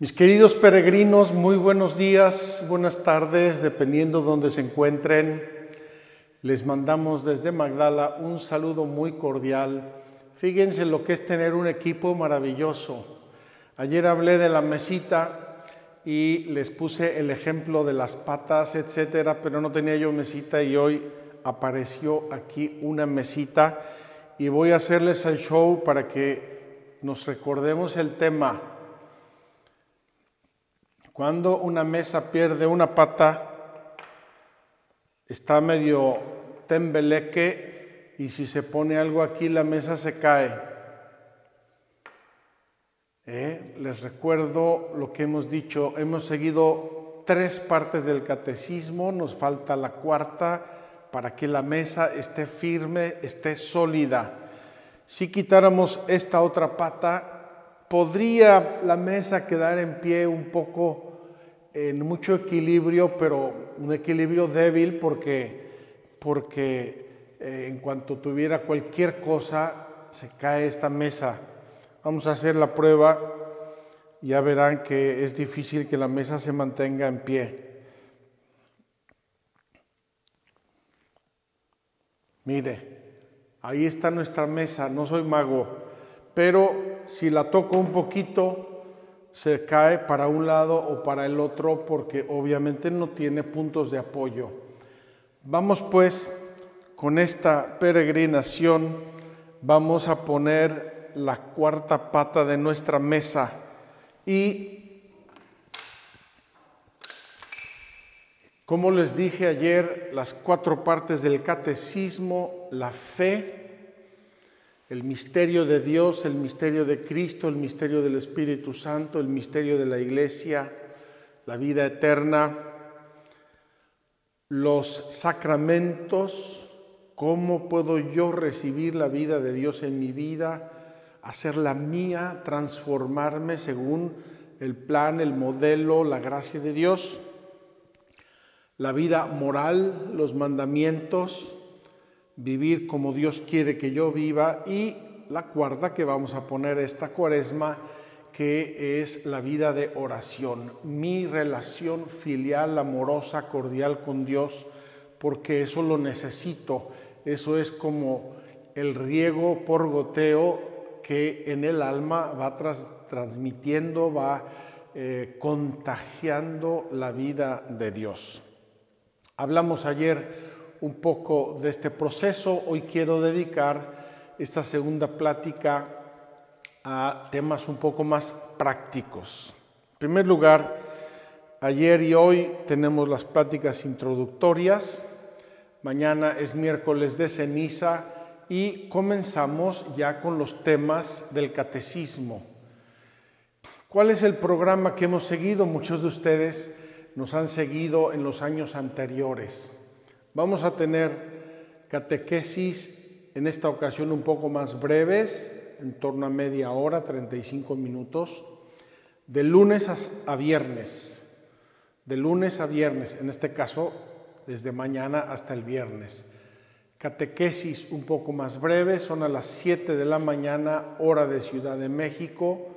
Mis queridos peregrinos, muy buenos días, buenas tardes, dependiendo donde se encuentren. Les mandamos desde Magdala un saludo muy cordial. Fíjense lo que es tener un equipo maravilloso. Ayer hablé de la mesita y les puse el ejemplo de las patas, etcétera, pero no tenía yo mesita y hoy apareció aquí una mesita y voy a hacerles el show para que nos recordemos el tema cuando una mesa pierde una pata, está medio tembeleque y si se pone algo aquí la mesa se cae. ¿Eh? Les recuerdo lo que hemos dicho, hemos seguido tres partes del catecismo, nos falta la cuarta para que la mesa esté firme, esté sólida. Si quitáramos esta otra pata, podría la mesa quedar en pie un poco en mucho equilibrio, pero un equilibrio débil porque, porque eh, en cuanto tuviera cualquier cosa, se cae esta mesa. Vamos a hacer la prueba, ya verán que es difícil que la mesa se mantenga en pie. Mire, ahí está nuestra mesa, no soy mago, pero si la toco un poquito, se cae para un lado o para el otro porque obviamente no tiene puntos de apoyo. Vamos pues con esta peregrinación, vamos a poner la cuarta pata de nuestra mesa y como les dije ayer, las cuatro partes del catecismo, la fe, el misterio de Dios, el misterio de Cristo, el misterio del Espíritu Santo, el misterio de la Iglesia, la vida eterna, los sacramentos, cómo puedo yo recibir la vida de Dios en mi vida, hacerla mía, transformarme según el plan, el modelo, la gracia de Dios, la vida moral, los mandamientos, vivir como Dios quiere que yo viva y la cuarta que vamos a poner esta cuaresma que es la vida de oración, mi relación filial, amorosa, cordial con Dios, porque eso lo necesito, eso es como el riego por goteo que en el alma va transmitiendo, va eh, contagiando la vida de Dios. Hablamos ayer un poco de este proceso. Hoy quiero dedicar esta segunda plática a temas un poco más prácticos. En primer lugar, ayer y hoy tenemos las pláticas introductorias. Mañana es miércoles de ceniza y comenzamos ya con los temas del catecismo. ¿Cuál es el programa que hemos seguido? Muchos de ustedes nos han seguido en los años anteriores. Vamos a tener catequesis en esta ocasión un poco más breves, en torno a media hora, 35 minutos, de lunes a viernes, de lunes a viernes, en este caso desde mañana hasta el viernes. Catequesis un poco más breves, son a las 7 de la mañana, hora de Ciudad de México.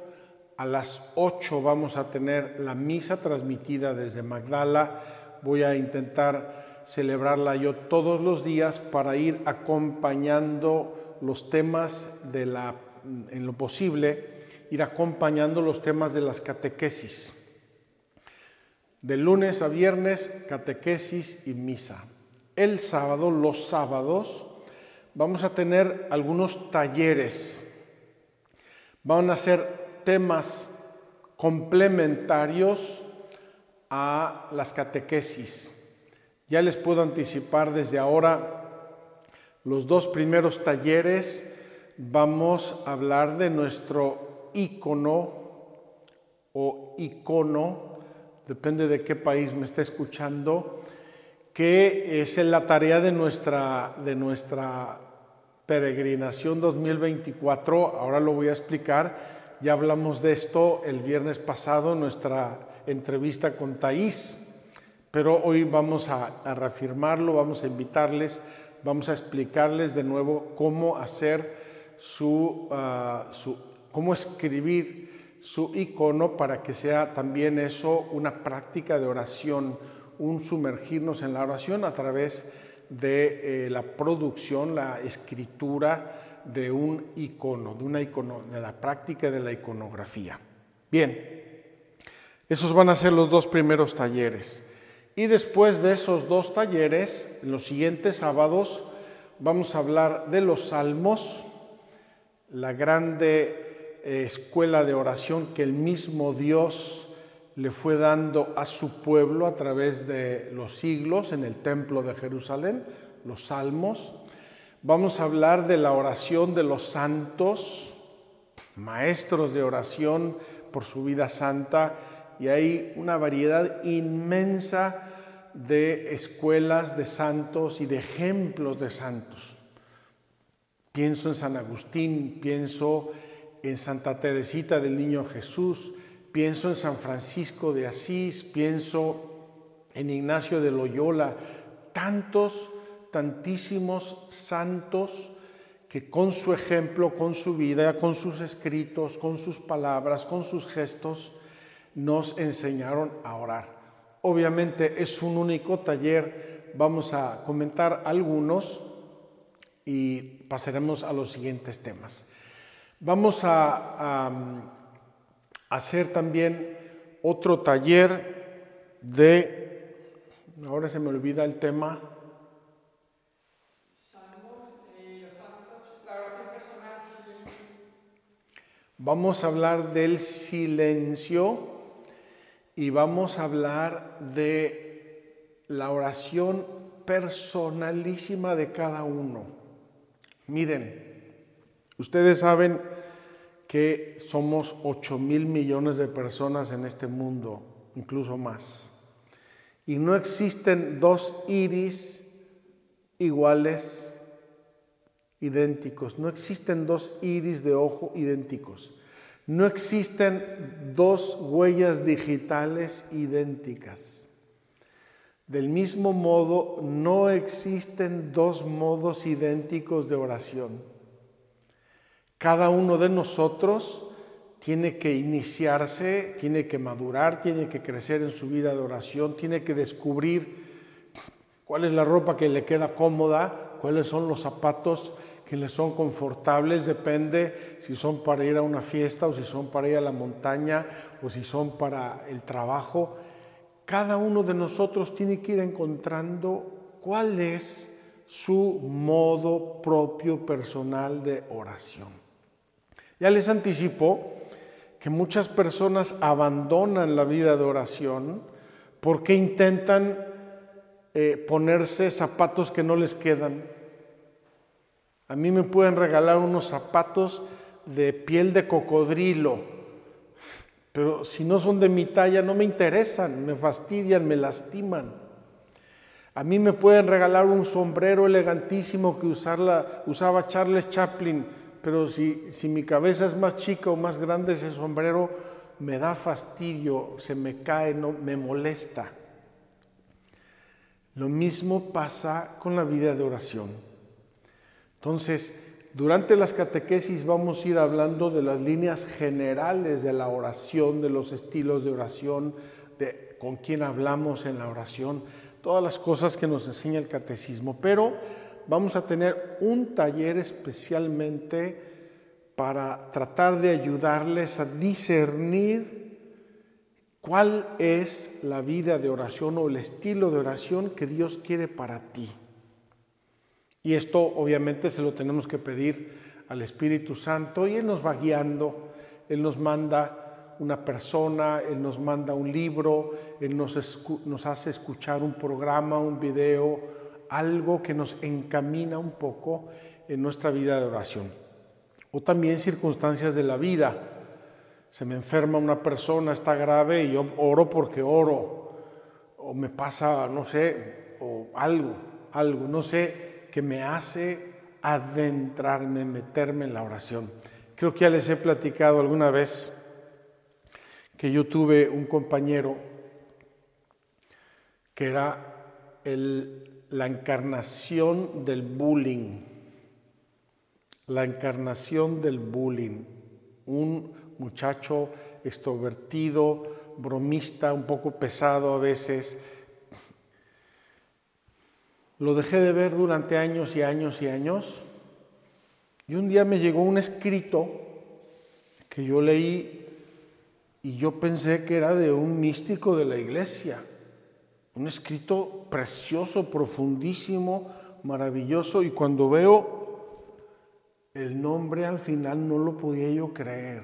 A las 8 vamos a tener la misa transmitida desde Magdala. Voy a intentar celebrarla yo todos los días para ir acompañando los temas de la, en lo posible, ir acompañando los temas de las catequesis. De lunes a viernes, catequesis y misa. El sábado, los sábados, vamos a tener algunos talleres. Van a ser temas complementarios a las catequesis. Ya les puedo anticipar desde ahora los dos primeros talleres. Vamos a hablar de nuestro icono o icono, depende de qué país me esté escuchando, que es la tarea de nuestra, de nuestra peregrinación 2024. Ahora lo voy a explicar. Ya hablamos de esto el viernes pasado en nuestra entrevista con Taís, pero hoy vamos a, reafirmarlo, vamos a invitarles, vamos a explicarles de nuevo cómo hacer su, ah, su cómo escribir su icono para que sea también eso una práctica de oración, un sumergirnos en la oración a través de eh, la producción, la escritura de un icono, de, una icono, de la práctica de la iconografía. Bien, esos van a ser los dos primeros talleres. Y después de esos dos talleres, en los siguientes sábados, vamos a hablar de los salmos, la grande eh, escuela de oración que el mismo Dios le fue dando a su pueblo a través de los siglos en el templo de Jerusalén, los salmos. Vamos a hablar de la oración de los santos, maestros de oración por su vida santa y hay una variedad inmensa de escuelas de santos y de ejemplos de santos. Pienso en San Agustín, pienso en Santa Teresita del Niño Jesús, pienso en San Francisco de Asís, pienso en Ignacio de Loyola, tantos, tantísimos santos que con su ejemplo, con su vida, con sus escritos, con sus palabras, con sus gestos, nos enseñaron a orar. Obviamente es un único taller, vamos a comentar algunos y pasaremos a los siguientes temas. Vamos a, hacer también otro taller de, ahora se me olvida el tema, Vamos a hablar del silencio y vamos a hablar de la oración personalísima de cada uno. Miren, ustedes saben que somos 8 mil millones de personas en este mundo, incluso más. Y no existen dos iris iguales, idénticos. No existen dos iris de ojo idénticos. No existen dos huellas digitales idénticas. Del mismo modo, no existen dos modos idénticos de oración. Cada uno de nosotros tiene que iniciarse, tiene que madurar, tiene que crecer en su vida de oración, tiene que descubrir cuál es la ropa que le queda cómoda, cuáles son los zapatos que les son confortables, depende si son para ir a una fiesta o si son para ir a la montaña o si son para el trabajo. Cada uno de nosotros tiene que ir encontrando cuál es su modo propio personal de oración. Ya les anticipo que muchas personas abandonan la vida de oración porque intentan eh, ponerse zapatos que no les quedan a mí me pueden regalar unos zapatos de piel de cocodrilo, pero si no son de mi talla no me interesan, me fastidian, me lastiman. A mí me pueden regalar un sombrero elegantísimo que usaba Charles Chaplin, pero si, si mi cabeza es más chica o más grande, ese sombrero me da fastidio, se me cae, no, me molesta. Lo mismo pasa con la vida de oración. Entonces, durante las catequesis vamos a ir hablando de las líneas generales de la oración, de los estilos de oración, de con quién hablamos en la oración, todas las cosas que nos enseña el catecismo. Pero vamos a tener un taller especialmente para tratar de ayudarles a discernir cuál es la vida de oración o el estilo de oración que Dios quiere para ti. Y esto obviamente se lo tenemos que pedir al Espíritu Santo y Él nos va guiando, Él nos manda una persona, Él nos manda un libro, Él nos, nos hace escuchar un programa, un video, algo que nos encamina un poco en nuestra vida de oración. O también circunstancias de la vida. Se me enferma una persona, está grave y yo oro porque oro. O me pasa, no sé, o algo, algo, no sé, que me hace adentrarme, meterme en la oración. Creo que ya les he platicado alguna vez que yo tuve un compañero que era la encarnación del bullying, la encarnación del bullying, un muchacho extrovertido, bromista, un poco pesado a veces. Lo dejé de ver durante años y años y años. Y un día me llegó un escrito que yo leí y yo pensé que era de un místico de la iglesia. Un escrito precioso, profundísimo, maravilloso. Y cuando veo el nombre al final no lo podía yo creer.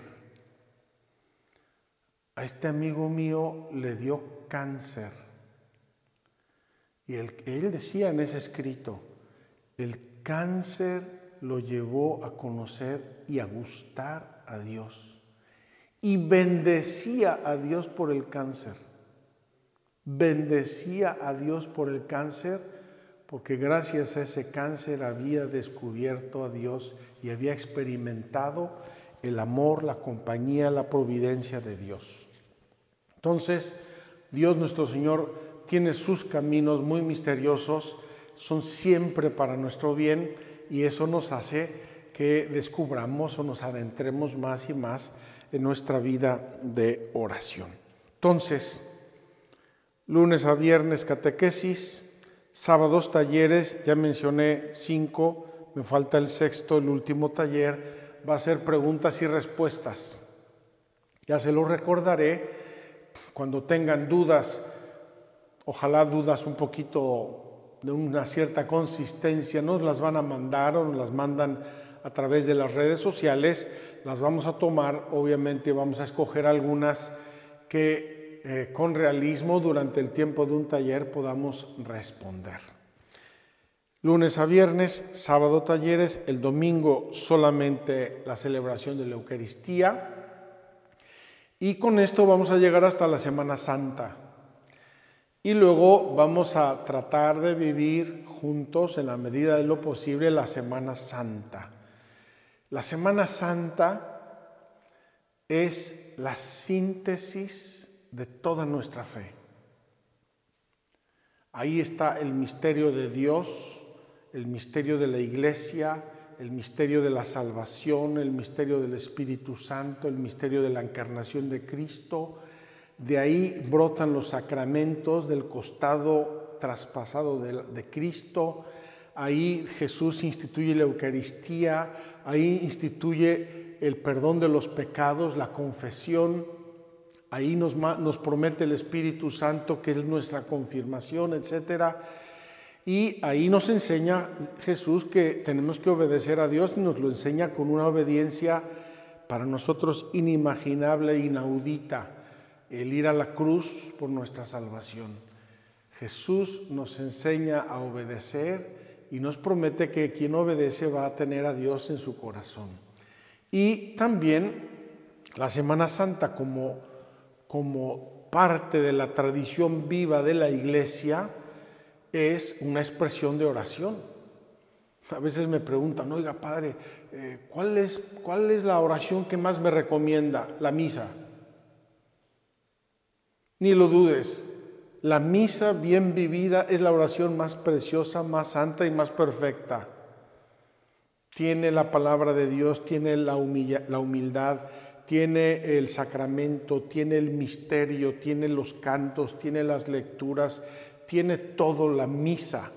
A este amigo mío le dio cáncer. Y él, él decía en ese escrito, el cáncer lo llevó a conocer y a gustar a Dios y bendecía a Dios por el cáncer. Bendecía a Dios por el cáncer porque gracias a ese cáncer había descubierto a Dios y había experimentado el amor, la compañía, la providencia de Dios. Entonces, Dios nuestro Señor tiene sus caminos muy misteriosos, son siempre para nuestro bien y eso nos hace que descubramos o nos adentremos más y más en nuestra vida de oración. Entonces, lunes a viernes catequesis, sábados talleres, ya mencioné cinco, me falta el sexto, el último taller, va a ser preguntas y respuestas. Ya se lo recordaré cuando tengan dudas, ojalá dudas un poquito de una cierta consistencia, nos las van a mandar o nos las mandan a través de las redes sociales las vamos a tomar, obviamente vamos a escoger algunas que eh, con realismo durante el tiempo de un taller podamos responder. Lunes a viernes, sábado talleres, el domingo solamente la celebración de la Eucaristía. Y con esto vamos a llegar hasta la Semana Santa. Y luego vamos a tratar de vivir juntos en la medida de lo posible la Semana Santa. La Semana Santa es la síntesis de toda nuestra fe. Ahí está el misterio de Dios, el misterio de la iglesia, el misterio de la salvación, el misterio del Espíritu Santo, el misterio de la encarnación de Cristo. De ahí brotan los sacramentos del costado traspasado de, Cristo, Ahí Jesús instituye la Eucaristía, ahí instituye el perdón de los pecados, la confesión, ahí nos, nos promete el Espíritu Santo que es nuestra confirmación, etc. Y ahí nos enseña Jesús que tenemos que obedecer a Dios y nos lo enseña con una obediencia para nosotros inimaginable e inaudita, el ir a la cruz por nuestra salvación. Jesús nos enseña a obedecer y nos promete que quien obedece va a tener a Dios en su corazón. Y también la Semana Santa como, como parte de la tradición viva de la iglesia es una expresión de oración. A veces me preguntan, oiga padre, eh, ¿cuál, es, ¿cuál es la oración que más me recomienda? La misa. Ni lo dudes, la misa bien vivida es la oración más preciosa, más santa y más perfecta. Tiene la palabra de Dios, tiene la, humildad, tiene el sacramento, tiene el misterio, tiene los cantos, tiene las lecturas, tiene todo la misa.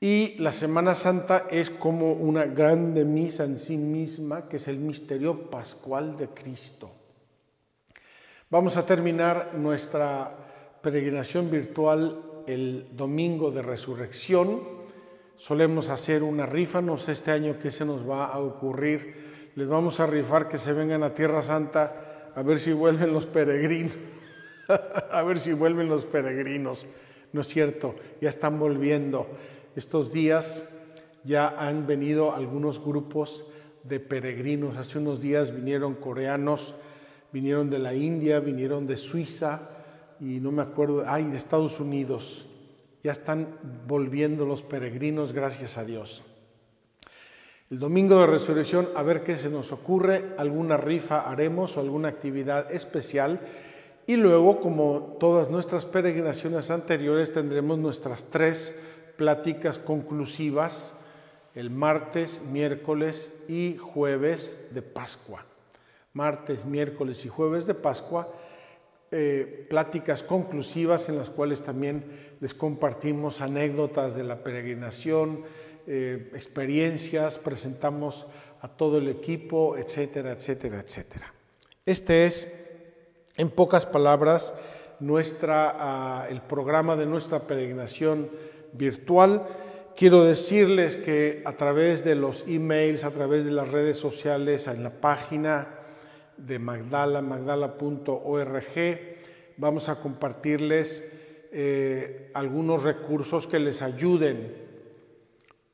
Y la Semana Santa es como una grande misa en sí misma, que es el misterio pascual de Cristo. Vamos a terminar nuestra peregrinación virtual el domingo de resurrección. Solemos hacer una rifa, no sé este año qué se nos va a ocurrir. Les vamos a rifar que se vengan a Tierra Santa a ver si vuelven los peregrinos, a ver si vuelven los peregrinos. No es cierto, ya están volviendo. Estos días ya han venido algunos grupos de peregrinos. Hace unos días vinieron coreanos, vinieron de la India, vinieron de Suiza y no me acuerdo, ay, de Estados Unidos. Ya están volviendo los peregrinos, gracias a Dios. El domingo de resurrección, a ver qué se nos ocurre, alguna rifa haremos o alguna actividad especial. Y luego, como todas nuestras peregrinaciones anteriores, tendremos nuestras tres pláticas conclusivas el martes, miércoles y jueves de Pascua. Martes, miércoles y jueves de Pascua, eh, pláticas conclusivas en las cuales también les compartimos anécdotas de la peregrinación, eh, experiencias, presentamos a todo el equipo, etcétera, etcétera, etcétera. Este es, en pocas palabras, nuestra, ah, el programa de nuestra peregrinación virtual. Quiero decirles que a través de los emails, a través de las redes sociales, en la página de Magdala, magdala.org, vamos a compartirles eh, algunos recursos que les ayuden.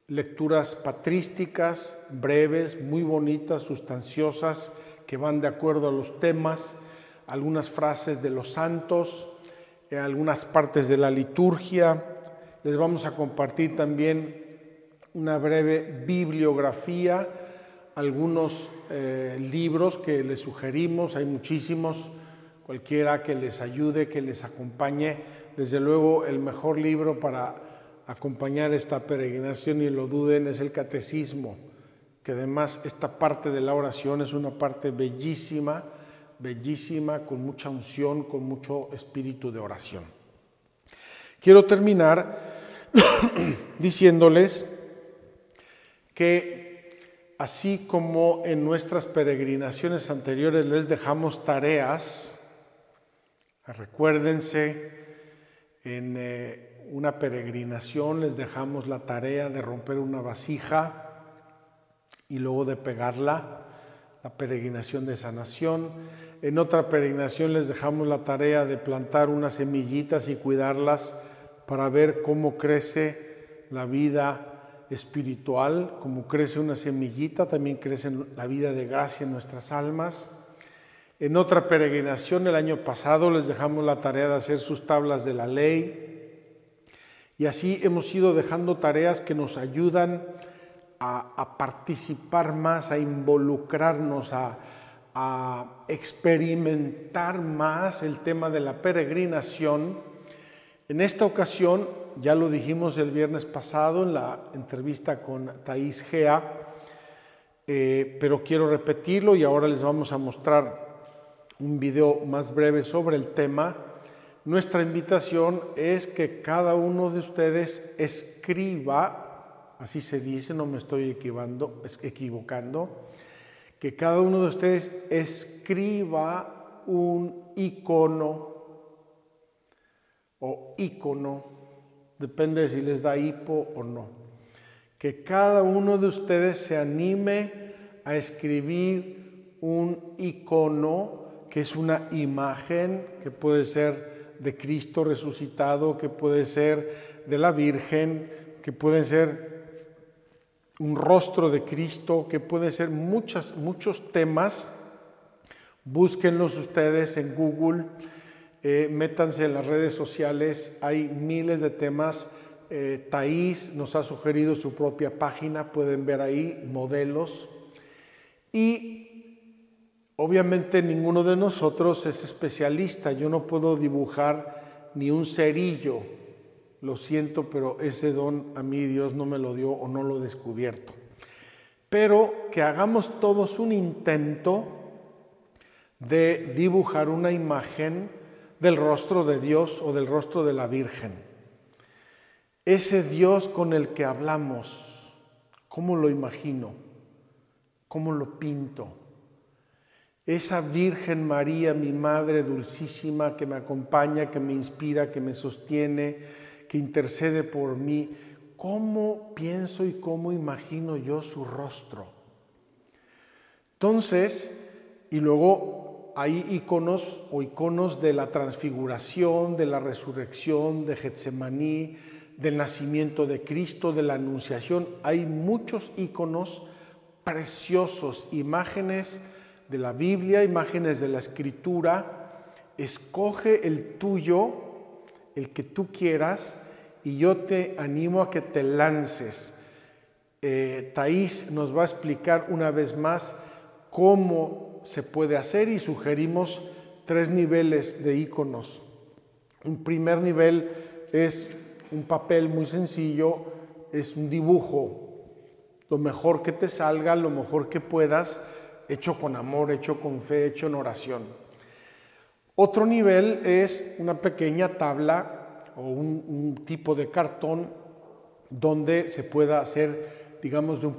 Lecturas patrísticas, breves, muy bonitas, sustanciosas, que van de acuerdo a los temas, algunas frases de los santos, eh, algunas partes de la liturgia, les vamos a compartir también una breve bibliografía, algunos eh, libros que les sugerimos, hay muchísimos, cualquiera que les ayude, que les acompañe. Desde luego el mejor libro para acompañar esta peregrinación, y lo duden, es el Catecismo, que además esta parte de la oración es una parte bellísima, bellísima, con mucha unción, con mucho espíritu de oración. Quiero terminar diciéndoles que así como en nuestras peregrinaciones anteriores les dejamos tareas, recuérdense, en eh, una peregrinación les dejamos la tarea de romper una vasija y luego de pegarla, la peregrinación de sanación. En otra peregrinación les dejamos la tarea de plantar unas semillitas y cuidarlas para ver cómo crece la vida espiritual, cómo crece una semillita, también crece la vida de gracia en nuestras almas. En otra peregrinación el año pasado les dejamos la tarea de hacer sus tablas de la ley y así hemos ido dejando tareas que nos ayudan a, participar más, a involucrarnos, a experimentar más el tema de la peregrinación en esta ocasión, ya lo dijimos el viernes pasado en la entrevista con Thais Gea, eh, pero quiero repetirlo y ahora les vamos a mostrar un video más breve sobre el tema. Nuestra invitación es que cada uno de ustedes escriba, así se dice, no me estoy equivocando, equivocando que cada uno de ustedes escriba un icono o ícono, depende si les da hipo o no. Que cada uno de ustedes se anime a escribir un icono que es una imagen que puede ser de Cristo resucitado, que puede ser de la Virgen, que puede ser un rostro de Cristo, que puede ser muchas, muchos temas. Búsquenlos ustedes en Google eh, métanse en las redes sociales, hay miles de temas. Eh, Thais nos ha sugerido su propia página, pueden ver ahí modelos. Y obviamente ninguno de nosotros es especialista, yo no puedo dibujar ni un cerillo, lo siento, pero ese don a mí Dios no me lo dio o no lo he descubierto. Pero que hagamos todos un intento de dibujar una imagen del rostro de Dios o del rostro de la Virgen. Ese Dios con el que hablamos, ¿cómo lo imagino? ¿Cómo lo pinto? Esa Virgen María, mi Madre dulcísima, que me acompaña, que me inspira, que me sostiene, que intercede por mí, ¿cómo pienso y cómo imagino yo su rostro? Entonces, y luego hay iconos o iconos de la transfiguración, de la resurrección, de Getsemaní, del nacimiento de Cristo, de la anunciación. Hay muchos iconos preciosos, imágenes de la Biblia, imágenes de la Escritura. Escoge el tuyo, el que tú quieras, y yo te animo a que te lances. Eh, Taís nos va a explicar una vez más cómo se puede hacer y sugerimos tres niveles de iconos. Un primer nivel es un papel muy sencillo, es un dibujo, lo mejor que te salga, lo mejor que puedas, hecho con amor, hecho con fe, hecho en oración. Otro nivel es una pequeña tabla o un, tipo de cartón donde se pueda hacer digamos, de un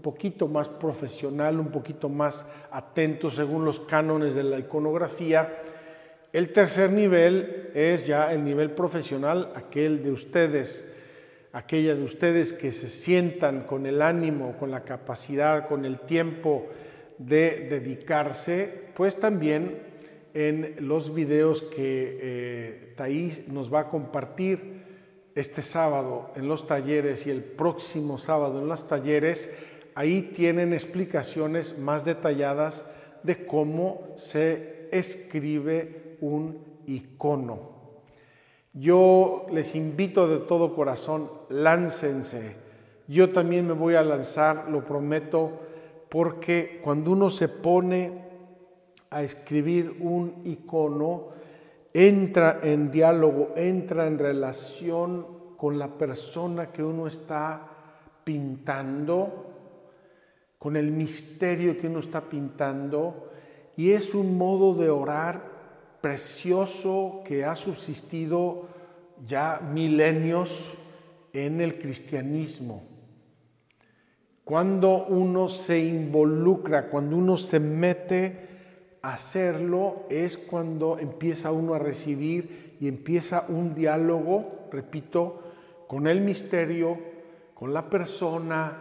poquito, más profesional, un poquito más atento según los cánones de la iconografía. El tercer nivel es ya el nivel profesional, aquel de ustedes, aquella de ustedes que se sientan con el ánimo, con la capacidad, con el tiempo de dedicarse, pues también en los videos que eh, Thais nos va a compartir este sábado en los talleres y el próximo sábado en los talleres, ahí tienen explicaciones más detalladas de cómo se escribe un icono. Yo les invito de todo corazón, láncense. Yo también me voy a lanzar, lo prometo, porque cuando uno se pone a escribir un icono, entra en diálogo, entra en relación con la persona que uno está pintando, con el misterio que uno está pintando, y es un modo de orar precioso que ha subsistido ya milenios en el cristianismo. Cuando uno se involucra, cuando uno se mete hacerlo, es cuando empieza uno a recibir y empieza un diálogo, repito, con el misterio, con la persona,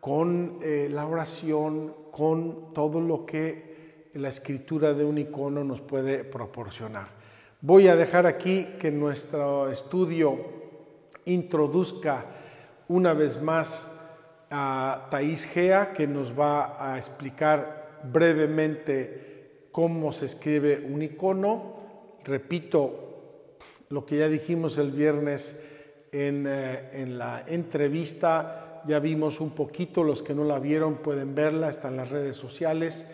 con eh, la oración, con todo lo que la escritura de un icono nos puede proporcionar. Voy a dejar aquí que nuestro estudio introduzca una vez más a Thais Gea, que nos va a explicar brevemente cómo se escribe un icono. Repito lo que ya dijimos el viernes en, eh, en la entrevista, ya vimos un poquito, los que no la vieron pueden verla, está en las redes sociales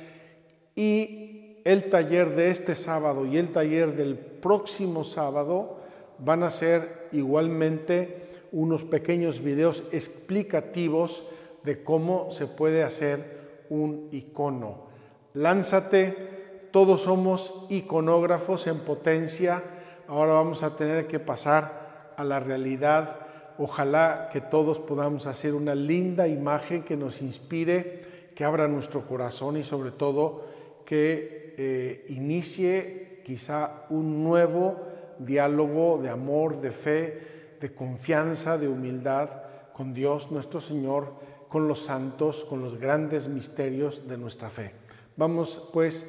y el taller de este sábado y el taller del próximo sábado van a ser igualmente unos pequeños videos explicativos de cómo se puede hacer un icono. Lánzate, todos somos iconógrafos en potencia, ahora vamos a tener que pasar a la realidad. Ojalá que todos podamos hacer una linda imagen que nos inspire, que abra nuestro corazón y sobre todo que eh, inicie quizá un nuevo diálogo de amor, de fe, de confianza, de humildad con Dios nuestro Señor, con los santos, con los grandes misterios de nuestra fe. Vamos pues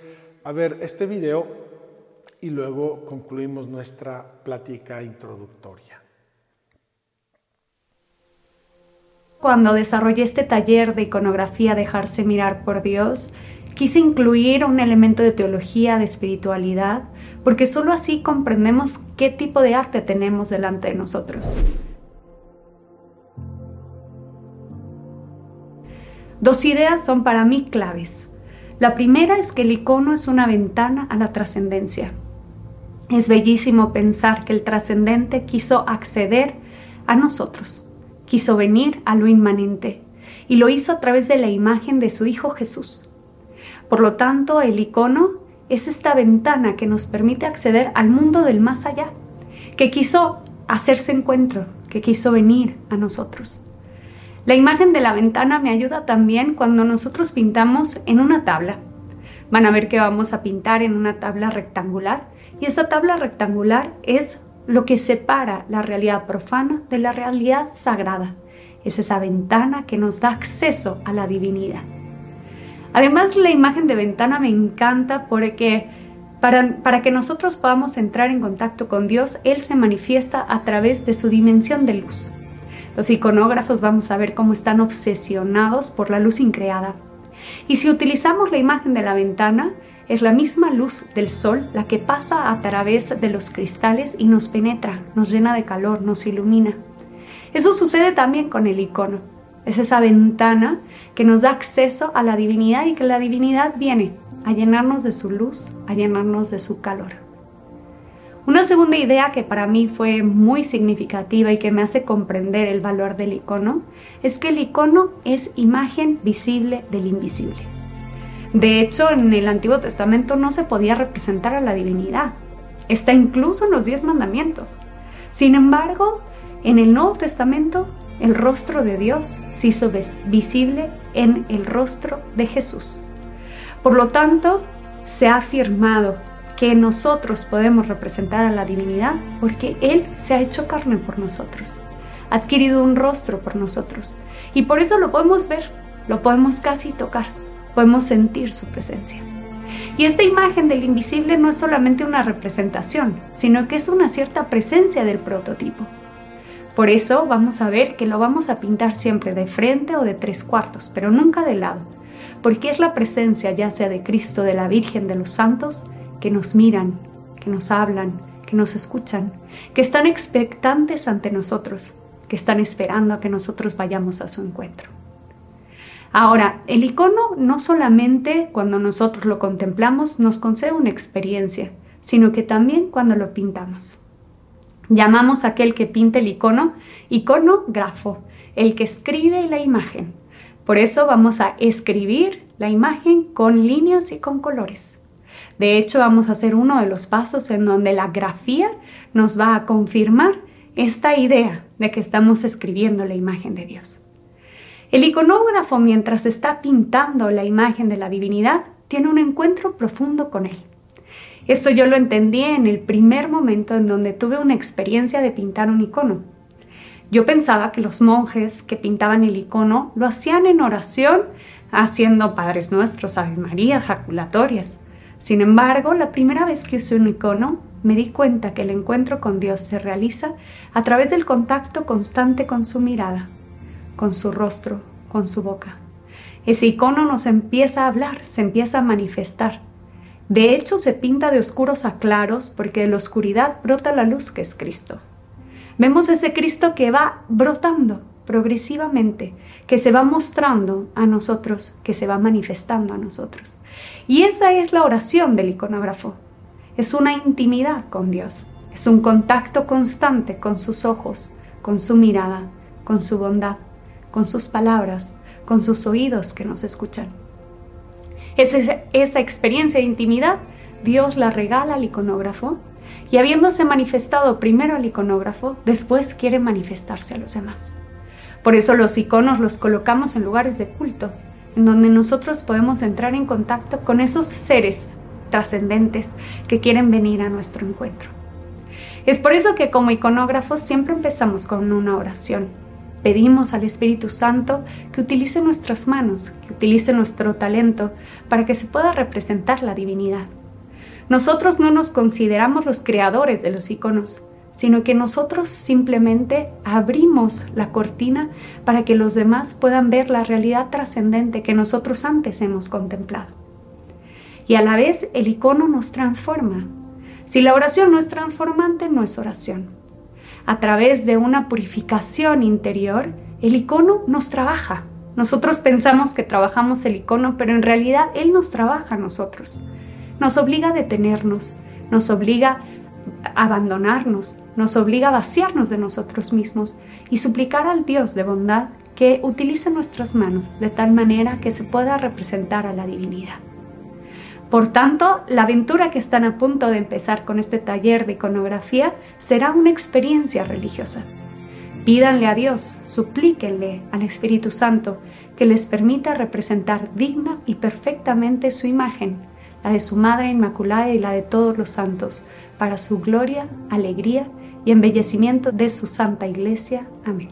a ver este video y luego concluimos nuestra plática introductoria. Cuando desarrollé este taller de iconografía Dejarse mirar por Dios, Quise incluir un elemento de teología, de espiritualidad, porque sólo así comprendemos qué tipo de arte tenemos delante de nosotros. Dos ideas son para mí claves. La primera es que el icono es una ventana a la trascendencia. Es bellísimo pensar que el trascendente quiso acceder a nosotros, quiso venir a lo inmanente, y lo hizo a través de la imagen de su Hijo Jesús. Por lo tanto, el icono es esta ventana que nos permite acceder al mundo del más allá, que quiso hacerse encuentro, que quiso venir a nosotros. La imagen de la ventana me ayuda también cuando nosotros pintamos en una tabla. Van a ver que vamos a pintar en una tabla rectangular y esa tabla rectangular es lo que separa la realidad profana de la realidad sagrada. Es esa ventana que nos da acceso a la divinidad. Además, la imagen de ventana me encanta porque para, para, que nosotros podamos entrar en contacto con Dios, Él se manifiesta a través de su dimensión de luz. Los iconógrafos vamos a ver cómo están obsesionados por la luz increada. Y si utilizamos la imagen de la ventana, es la misma luz del sol la que pasa a través de los cristales y nos penetra, nos llena de calor, nos ilumina. Eso sucede también con el icono. Es esa ventana que nos da acceso a la divinidad y que la divinidad viene a llenarnos de su luz, a llenarnos de su calor. Una segunda idea que para mí fue muy significativa y que me hace comprender el valor del icono es que el icono es imagen visible del invisible. De hecho, en el Antiguo Testamento no se podía representar a la divinidad. Está incluso en los diez mandamientos. Sin embargo, en el Nuevo Testamento, el rostro de Dios se hizo visible en el rostro de Jesús. Por lo tanto, se ha afirmado que nosotros podemos representar a la divinidad porque Él se ha hecho carne por nosotros, ha adquirido un rostro por nosotros y por eso lo podemos ver, lo podemos casi tocar, podemos sentir su presencia. Y esta imagen del invisible no es solamente una representación, sino que es una cierta presencia del prototipo. Por eso vamos a ver que lo vamos a pintar siempre de frente o de tres cuartos, pero nunca de lado, porque es la presencia ya sea de Cristo, de la Virgen, de los santos, que nos miran, que nos hablan, que nos escuchan, que están expectantes ante nosotros, que están esperando a que nosotros vayamos a su encuentro. Ahora, el icono no solamente cuando nosotros lo contemplamos nos concede una experiencia, sino que también cuando lo pintamos. Llamamos a aquel que pinta el icono iconógrafo, el que escribe la imagen. Por eso vamos a escribir la imagen con líneas y con colores. De hecho, vamos a hacer uno de los pasos en donde la grafía nos va a confirmar esta idea de que estamos escribiendo la imagen de Dios. El iconógrafo, mientras está pintando la imagen de la divinidad, tiene un encuentro profundo con él. Esto yo lo entendí en el primer momento en donde tuve una experiencia de pintar un icono. Yo pensaba que los monjes que pintaban el icono lo hacían en oración, haciendo Padres Nuestros, Ave María, jaculatorias. Sin embargo, la primera vez que usé un icono, me di cuenta que el encuentro con Dios se realiza a través del contacto constante con su mirada, con su rostro, con su boca. Ese icono nos empieza a hablar, se empieza a manifestar. De hecho, se pinta de oscuros a claros porque de la oscuridad brota la luz que es Cristo. Vemos ese Cristo que va brotando progresivamente, que se va mostrando a nosotros, que se va manifestando a nosotros. Y esa es la oración del iconógrafo. Es una intimidad con Dios, es un contacto constante con sus ojos, con su mirada, con su bondad, con sus palabras, con sus oídos que nos escuchan. Esa, experiencia de intimidad Dios la regala al iconógrafo y habiéndose manifestado primero al iconógrafo, después quiere manifestarse a los demás. Por eso los iconos los colocamos en lugares de culto, en donde nosotros podemos entrar en contacto con esos seres trascendentes que quieren venir a nuestro encuentro. Es por eso que como iconógrafos siempre empezamos con una oración, Pedimos al Espíritu Santo que utilice nuestras manos, que utilice nuestro talento para que se pueda representar la divinidad. Nosotros no nos consideramos los creadores de los iconos, sino que nosotros simplemente abrimos la cortina para que los demás puedan ver la realidad trascendente que nosotros antes hemos contemplado. Y a la vez el icono nos transforma. Si la oración no es transformante, no es oración a través de una purificación interior, el icono nos trabaja. Nosotros pensamos que trabajamos el icono, pero en realidad Él nos trabaja a nosotros. Nos obliga a detenernos, nos obliga abandonarnos, nos obliga a vaciarnos de nosotros mismos y suplicar al Dios de bondad que utilice nuestras manos de tal manera que se pueda representar a la divinidad. Por tanto, la aventura que están a punto de empezar con este taller de iconografía será una experiencia religiosa. Pídanle a Dios, suplíquenle al Espíritu Santo que les permita representar digna y perfectamente su imagen, la de su Madre Inmaculada y la de todos los santos, para su gloria, alegría y embellecimiento de su Santa Iglesia. Amén.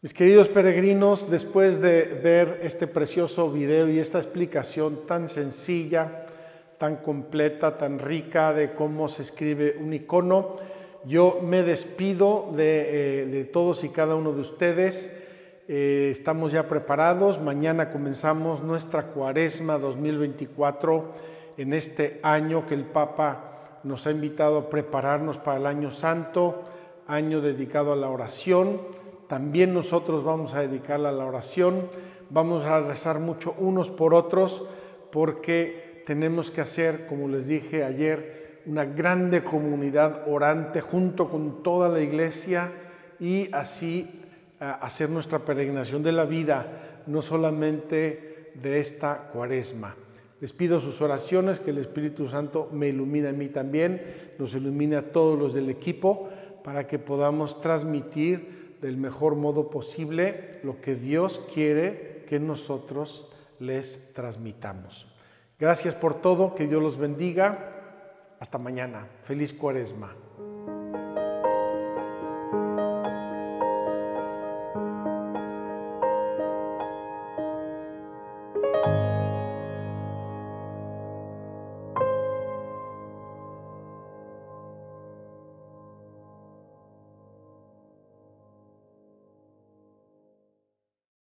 Mis queridos peregrinos, después de ver este precioso video y esta explicación tan sencilla, tan completa, tan rica de cómo se escribe un icono, yo me despido de, eh, todos y cada uno de ustedes. Eh, estamos ya preparados. Mañana comenzamos nuestra cuaresma 2024 en este año que el Papa nos ha invitado a prepararnos para el año santo, año dedicado a la oración también nosotros vamos a dedicarla a la oración, vamos a rezar mucho unos por otros, porque tenemos que hacer, como les dije ayer, una grande comunidad orante junto con toda la iglesia y así hacer nuestra peregrinación de la vida, no solamente de esta cuaresma. Les pido sus oraciones, que el Espíritu Santo me ilumine a mí también, nos ilumine a todos los del equipo, para que podamos transmitir del mejor modo posible lo que Dios quiere que nosotros les transmitamos. Gracias por todo, que Dios los bendiga. Hasta mañana. Feliz cuaresma.